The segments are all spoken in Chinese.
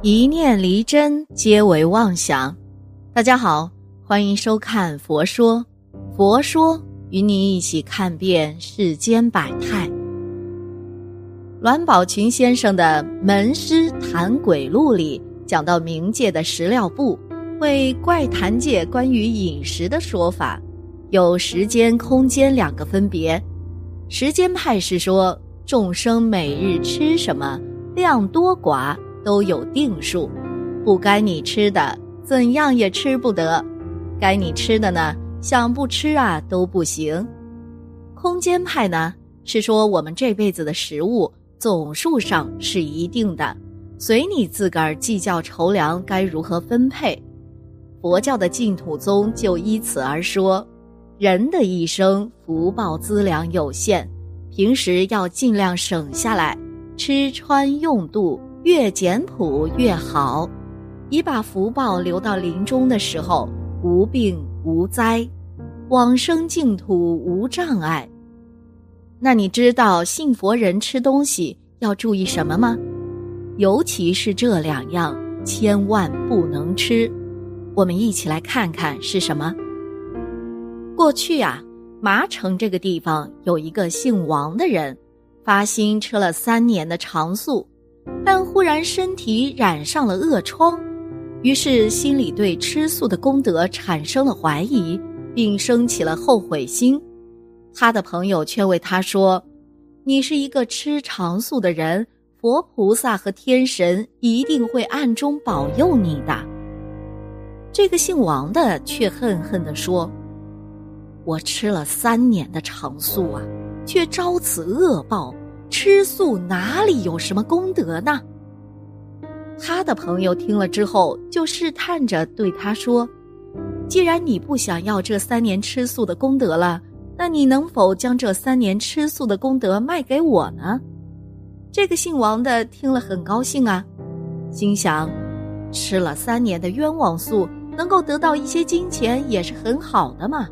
一念离真，皆为妄想。大家好，欢迎收看《佛说》，佛说与你一起看遍世间百态。栾宝群先生的《门师谈鬼录》里讲到，冥界的食料部为怪谈界关于饮食的说法，有时间、空间两个分别。时间派是说，众生每日吃什么，量多寡。都有定数，不该你吃的怎样也吃不得，该你吃的呢，想不吃啊都不行。空间派呢是说我们这辈子的食物总数上是一定的，随你自个儿计较筹粮该如何分配。佛教的净土宗就依此而说，人的一生福报资粮有限，平时要尽量省下来，吃穿用度。越简朴越好，以把福报留到临终的时候无病无灾，往生净土无障碍。那你知道信佛人吃东西要注意什么吗？尤其是这两样，千万不能吃。我们一起来看看是什么。过去啊，麻城这个地方有一个姓王的人，发心吃了三年的长素。但忽然身体染上了恶疮，于是心里对吃素的功德产生了怀疑，并升起了后悔心。他的朋友劝慰他说：“你是一个吃长素的人，佛菩萨和天神一定会暗中保佑你的。”这个姓王的却恨恨地说：“我吃了三年的长素啊，却遭此恶报。”吃素哪里有什么功德呢？他的朋友听了之后，就试探着对他说：“既然你不想要这三年吃素的功德了，那你能否将这三年吃素的功德卖给我呢？”这个姓王的听了很高兴啊，心想：吃了三年的冤枉素，能够得到一些金钱也是很好的嘛。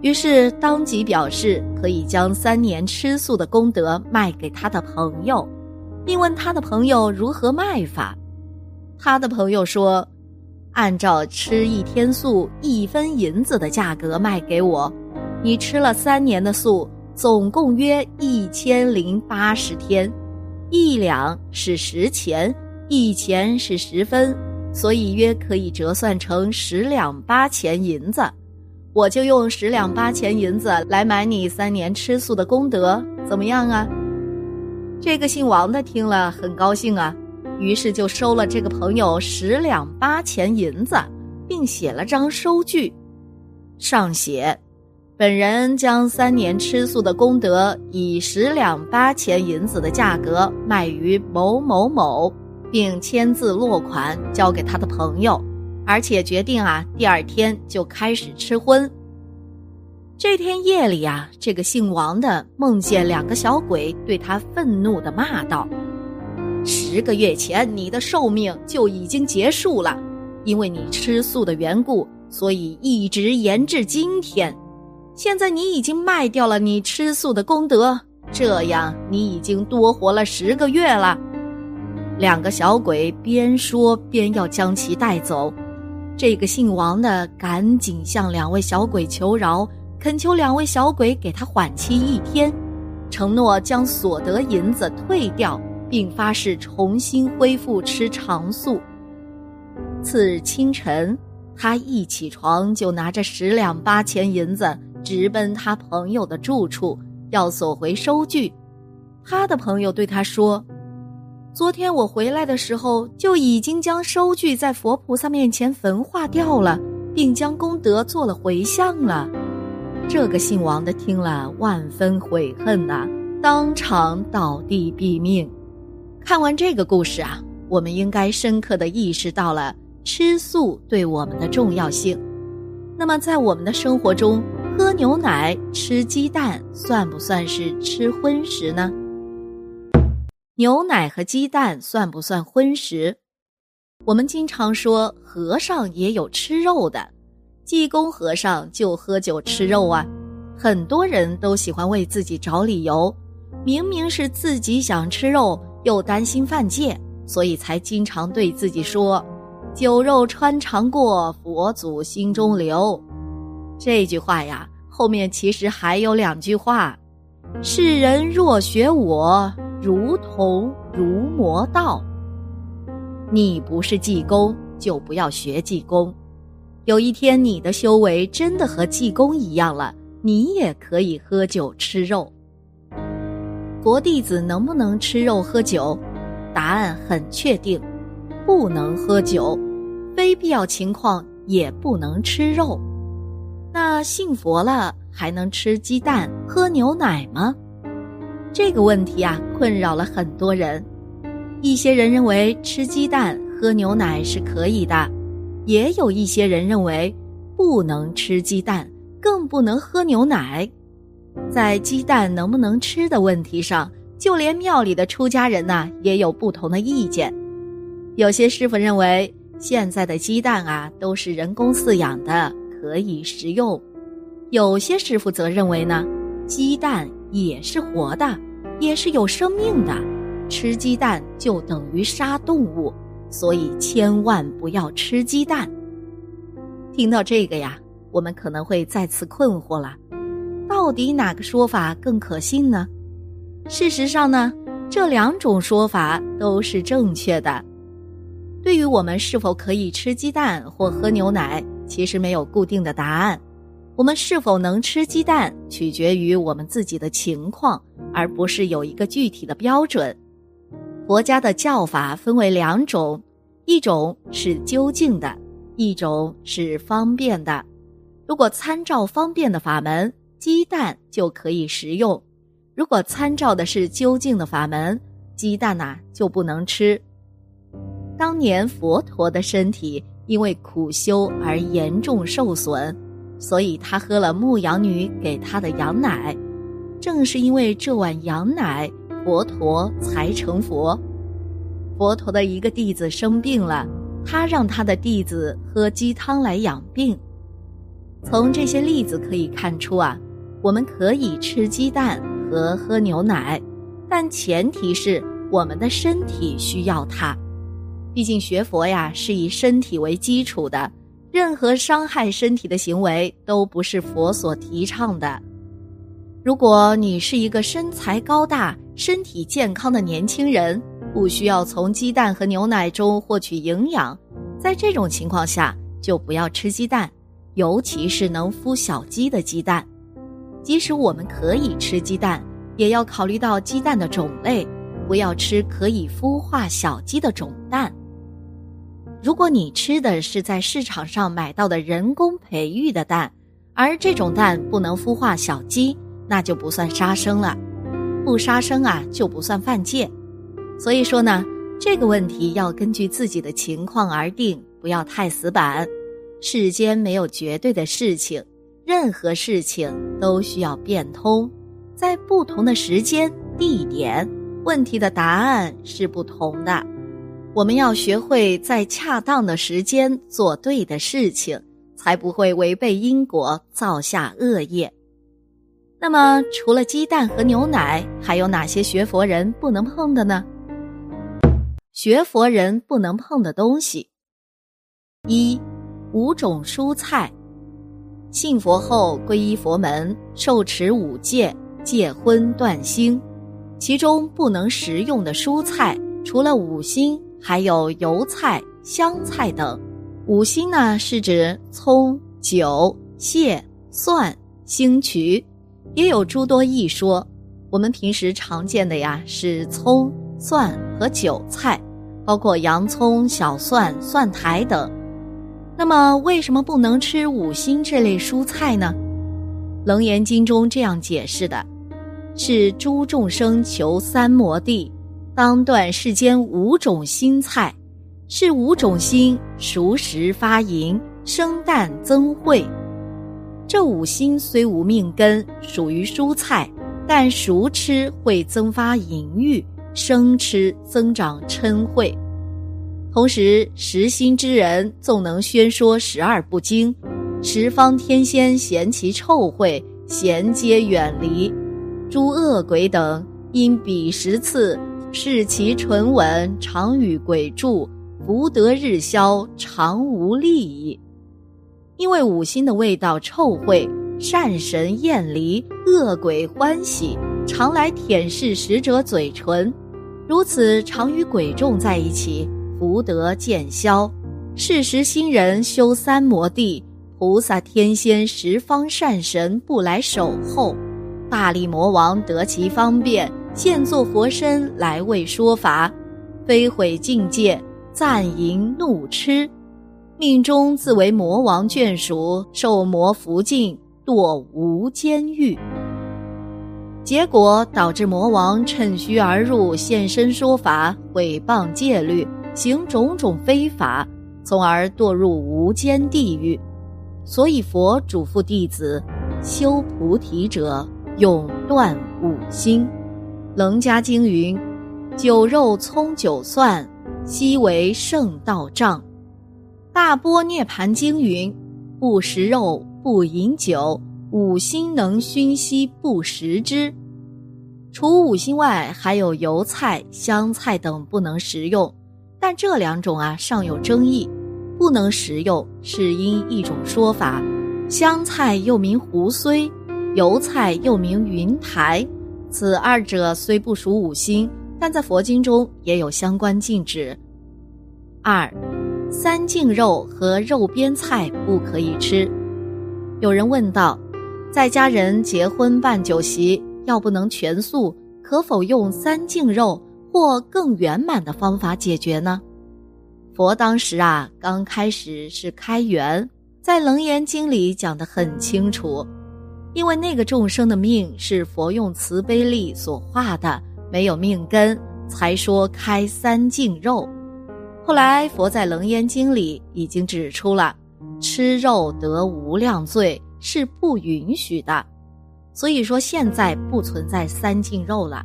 于是当即表示可以将三年吃素的功德卖给他的朋友，并问他的朋友如何卖法。他的朋友说：“按照吃一天素一分银子的价格卖给我，你吃了三年的素，总共约一千零八十天，一两是十钱，一钱是十分，所以约可以折算成十两八钱银子。”我就用十两八钱银子来买你三年吃素的功德，怎么样啊？这个姓王的听了很高兴啊，于是就收了这个朋友十两八钱银子，并写了张收据，上写：本人将三年吃素的功德以十两八钱银子的价格卖于某某某，并签字落款交给他的朋友。而且决定啊，第二天就开始吃荤。这天夜里啊，这个姓王的梦见两个小鬼对他愤怒的骂道：“十个月前你的寿命就已经结束了，因为你吃素的缘故，所以一直延至今天。现在你已经卖掉了你吃素的功德，这样你已经多活了十个月了。”两个小鬼边说边要将其带走。这个姓王的赶紧向两位小鬼求饶，恳求两位小鬼给他缓期一天，承诺将所得银子退掉，并发誓重新恢复吃长素。次日清晨，他一起床就拿着十两八钱银子，直奔他朋友的住处，要索回收据。他的朋友对他说。昨天我回来的时候，就已经将收据在佛菩萨面前焚化掉了，并将功德做了回向了。这个姓王的听了，万分悔恨呐，当场倒地毙命。看完这个故事啊，我们应该深刻的意识到了吃素对我们的重要性。那么，在我们的生活中，喝牛奶、吃鸡蛋，算不算是吃荤食呢？牛奶和鸡蛋算不算荤食？我们经常说和尚也有吃肉的，济公和尚就喝酒吃肉啊。很多人都喜欢为自己找理由，明明是自己想吃肉，又担心犯戒，所以才经常对自己说：“酒肉穿肠过，佛祖心中留。”这句话呀，后面其实还有两句话：“世人若学我，如同如魔道。”你不是济公，就不要学济公。有一天，你的修为真的和济公一样了，你也可以喝酒吃肉。佛弟子能不能吃肉喝酒？答案很确定，不能喝酒，非必要情况也不能吃肉。那信佛了还能吃鸡蛋、喝牛奶吗？这个问题啊，困扰了很多人。一些人认为吃鸡蛋、喝牛奶是可以的，也有一些人认为不能吃鸡蛋，更不能喝牛奶。在鸡蛋能不能吃的问题上，就连庙里的出家人呐也有不同的意见。有些师傅认为现在的鸡蛋啊都是人工饲养的，可以食用；有些师傅则认为呢，鸡蛋也是活的，也是有生命的，吃鸡蛋就等于杀动物，所以千万不要吃鸡蛋。听到这个呀，我们可能会再次困惑了。到底哪个说法更可信呢？事实上呢，这两种说法都是正确的。对于我们是否可以吃鸡蛋或喝牛奶，其实没有固定的答案。我们是否能吃鸡蛋，取决于我们自己的情况，而不是有一个具体的标准。佛家的教法分为两种，一种是究竟的，一种是方便的。如果参照方便的法门，鸡蛋就可以食用，如果参照的是究竟的法门，鸡蛋呐就不能吃。当年佛陀的身体因为苦修而严重受损，所以他喝了牧羊女给他的羊奶。正是因为这碗羊奶，佛陀才成佛。佛陀的一个弟子生病了，他让他的弟子喝鸡汤来养病。从这些例子可以看出啊。我们可以吃鸡蛋和喝牛奶，但前提是我们的身体需要它。毕竟学佛呀是以身体为基础的，任何伤害身体的行为都不是佛所提倡的。如果你是一个身材高大、身体健康的年轻人，不需要从鸡蛋和牛奶中获取营养，在这种情况下就不要吃鸡蛋，尤其是能孵小鸡的鸡蛋。即使我们可以吃鸡蛋，也要考虑到鸡蛋的种类，不要吃可以孵化小鸡的种蛋。如果你吃的是在市场上买到的人工培育的蛋，而这种蛋不能孵化小鸡，那就不算杀生了。不杀生啊，就不算犯戒。所以说呢，这个问题要根据自己的情况而定，不要太死板。世间没有绝对的事情。任何事情都需要变通，在不同的时间、地点，问题的答案是不同的。我们要学会在恰当的时间做对的事情，才不会违背因果，造下恶业。那么，除了鸡蛋和牛奶，还有哪些学佛人不能碰的呢？学佛人不能碰的东西，一五种蔬菜。信佛后皈依佛门，受持五戒，戒荤断腥。其中不能食用的蔬菜，除了五辛，还有油菜、香菜等。五辛呢，是指葱、韭、蟹、蒜、星渠，也有诸多异说。我们平时常见的呀，是葱、蒜和韭菜，包括洋葱、小蒜、蒜苔等。那么，为什么不能吃五辛这类蔬菜呢？《楞严经》中这样解释的：是诸众生求三摩地，当断世间五种心菜，是五种心熟食发淫，生旦增慧。这五心虽无命根，属于蔬菜，但熟吃会增发淫欲，生吃增长嗔慧。同时，实心之人纵能宣说十二不经，十方天仙嫌其臭秽，咸皆远离；诸恶鬼等因彼十次视其唇吻，常与鬼住，福德日消，常无利矣。因为五辛的味道臭秽，善神厌离，恶鬼欢喜，常来舔舐使者嘴唇。如此常与鬼众在一起，福德渐消。是时新人修三摩地，菩萨天仙十方善神不来守候，大力魔王得其方便，现作佛身来为说法，非毁境界，赞淫怒痴，命中自为魔王眷属，受魔福尽，堕无间狱。结果导致魔王趁虚而入，现身说法，毁谤戒律，行种种非法。从而堕入无间地狱，所以佛嘱咐弟子：修菩提者，永断五心。楞伽经云：“酒肉葱酒蒜，悉为圣道障。”大波涅盘经云：“不食肉，不饮酒，五心能熏息不食之。”除五心外，还有油菜、香菜等不能食用，但这两种啊尚有争议。不能食用，是因一种说法：香菜又名胡荽，油菜又名云台。此二者虽不属五辛，但在佛经中也有相关禁止。二，三净肉和肉边菜不可以吃。有人问道：在家人结婚办酒席，要不能全素，可否用三净肉或更圆满的方法解决呢？佛当时啊，刚开始是开源，在《楞严经》里讲得很清楚，因为那个众生的命是佛用慈悲力所化的，没有命根，才说开三净肉。后来佛在《楞严经》里已经指出了，吃肉得无量罪是不允许的，所以说现在不存在三净肉了，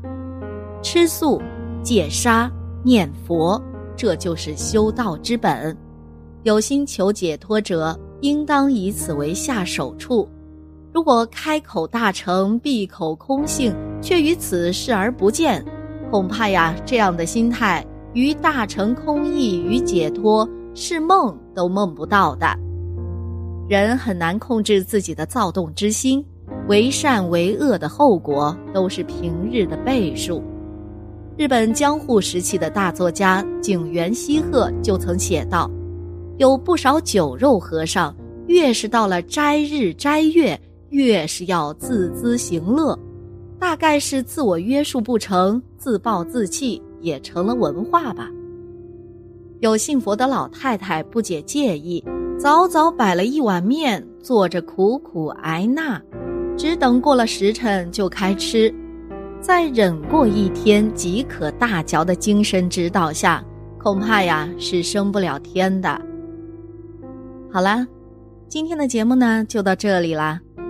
吃素、戒杀、念佛。这就是修道之本，有心求解脱者，应当以此为下手处。如果开口大成，闭口空性，却于此视而不见，恐怕呀，这样的心态于大成空义与解脱，是梦都梦不到的。人很难控制自己的躁动之心，为善为恶的后果，都是平日的倍数。日本江户时期的大作家井原西鹤就曾写道：“有不少酒肉和尚，越是到了斋日斋月，越是要自资行乐，大概是自我约束不成，自暴自弃也成了文化吧。”有信佛的老太太不解介意，早早摆了一碗面，坐着苦苦挨纳，只等过了时辰就开吃。在忍过一天即可大嚼的精神指导下，恐怕呀是升不了天的。好啦，今天的节目呢就到这里啦，